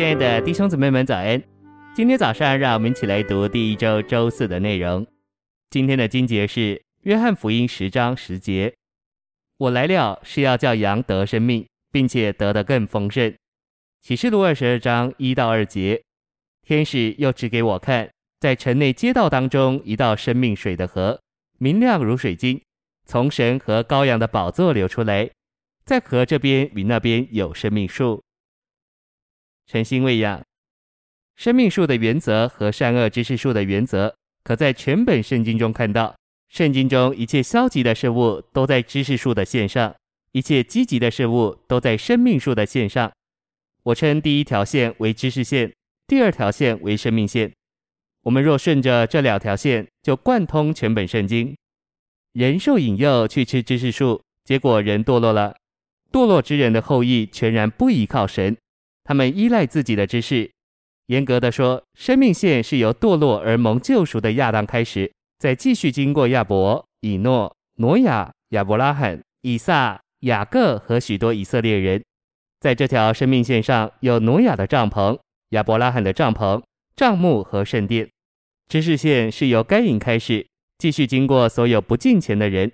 亲爱的弟兄姊妹们，早安！今天早上，让我们一起来读第一周周四的内容。今天的经节是《约翰福音》十章十节：“我来了，是要叫羊得生命，并且得的更丰盛。”启示录二十二章一到二节：天使又指给我看，在城内街道当中，一道生命水的河，明亮如水晶，从神和羔羊的宝座流出来，在河这边与那边有生命树。诚心喂养，生命树的原则和善恶知识树的原则，可在全本圣经中看到。圣经中一切消极的事物都在知识树的线上，一切积极的事物都在生命树的线上。我称第一条线为知识线，第二条线为生命线。我们若顺着这两条线，就贯通全本圣经。人受引诱去吃知识树，结果人堕落了。堕落之人的后裔全然不依靠神。他们依赖自己的知识。严格的说，生命线是由堕落而蒙救赎的亚当开始，再继续经过亚伯、以诺、挪亚、亚伯拉罕、以撒、雅各和许多以色列人。在这条生命线上有挪亚的帐篷、亚伯拉罕的帐篷、帐幕和圣殿。知识线是由该隐开始，继续经过所有不敬虔的人。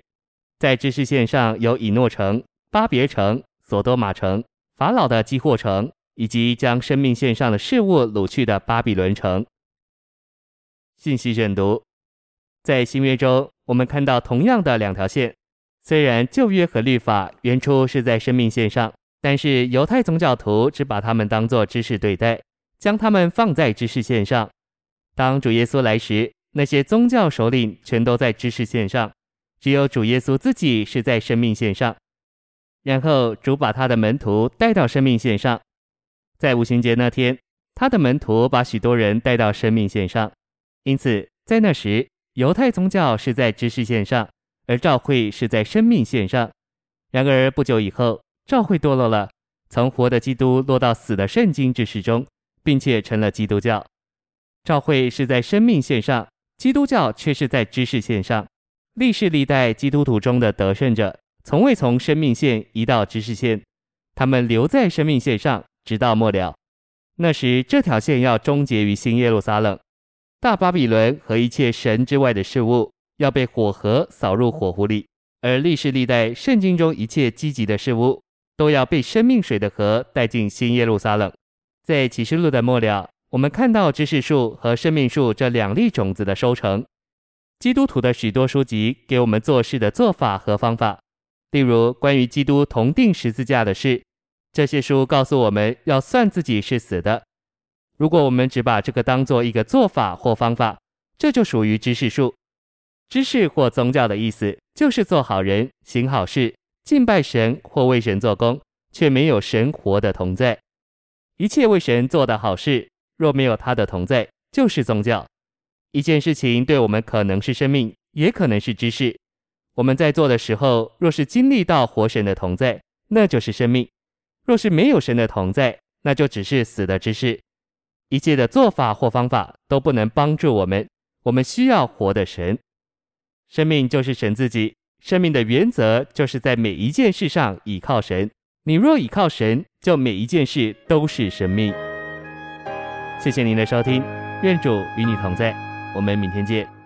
在知识线上有以诺城、巴别城、索多玛城、法老的基惑城。以及将生命线上的事物掳去的巴比伦城。信息选读，在新约中，我们看到同样的两条线。虽然旧约和律法原初是在生命线上，但是犹太宗教徒只把它们当作知识对待，将它们放在知识线上。当主耶稣来时，那些宗教首领全都在知识线上，只有主耶稣自己是在生命线上。然后主把他的门徒带到生命线上。在五旬节那天，他的门徒把许多人带到生命线上，因此在那时，犹太宗教是在知识线上，而教会是在生命线上。然而不久以后，教会堕落了，从活的基督落到死的圣经知识中，并且成了基督教。教会是在生命线上，基督教却是在知识线上。历世历代基督徒中的得胜者，从未从生命线移到知识线，他们留在生命线上。直到末了，那时这条线要终结于新耶路撒冷，大巴比伦和一切神之外的事物要被火河扫入火湖里，而历世历代圣经中一切积极的事物都要被生命水的河带进新耶路撒冷。在启示录的末了，我们看到知识树和生命树这两粒种子的收成。基督徒的许多书籍给我们做事的做法和方法，例如关于基督同钉十字架的事。这些书告诉我们要算自己是死的。如果我们只把这个当做一个做法或方法，这就属于知识树。知识或宗教的意思就是做好人、行好事、敬拜神或为神做工，却没有神活的同在。一切为神做的好事，若没有他的同在，就是宗教。一件事情对我们可能是生命，也可能是知识。我们在做的时候，若是经历到活神的同在，那就是生命。若是没有神的同在，那就只是死的知识。一切的做法或方法都不能帮助我们。我们需要活的神。生命就是神自己。生命的原则就是在每一件事上倚靠神。你若倚靠神，就每一件事都是生命。谢谢您的收听，愿主与你同在。我们明天见。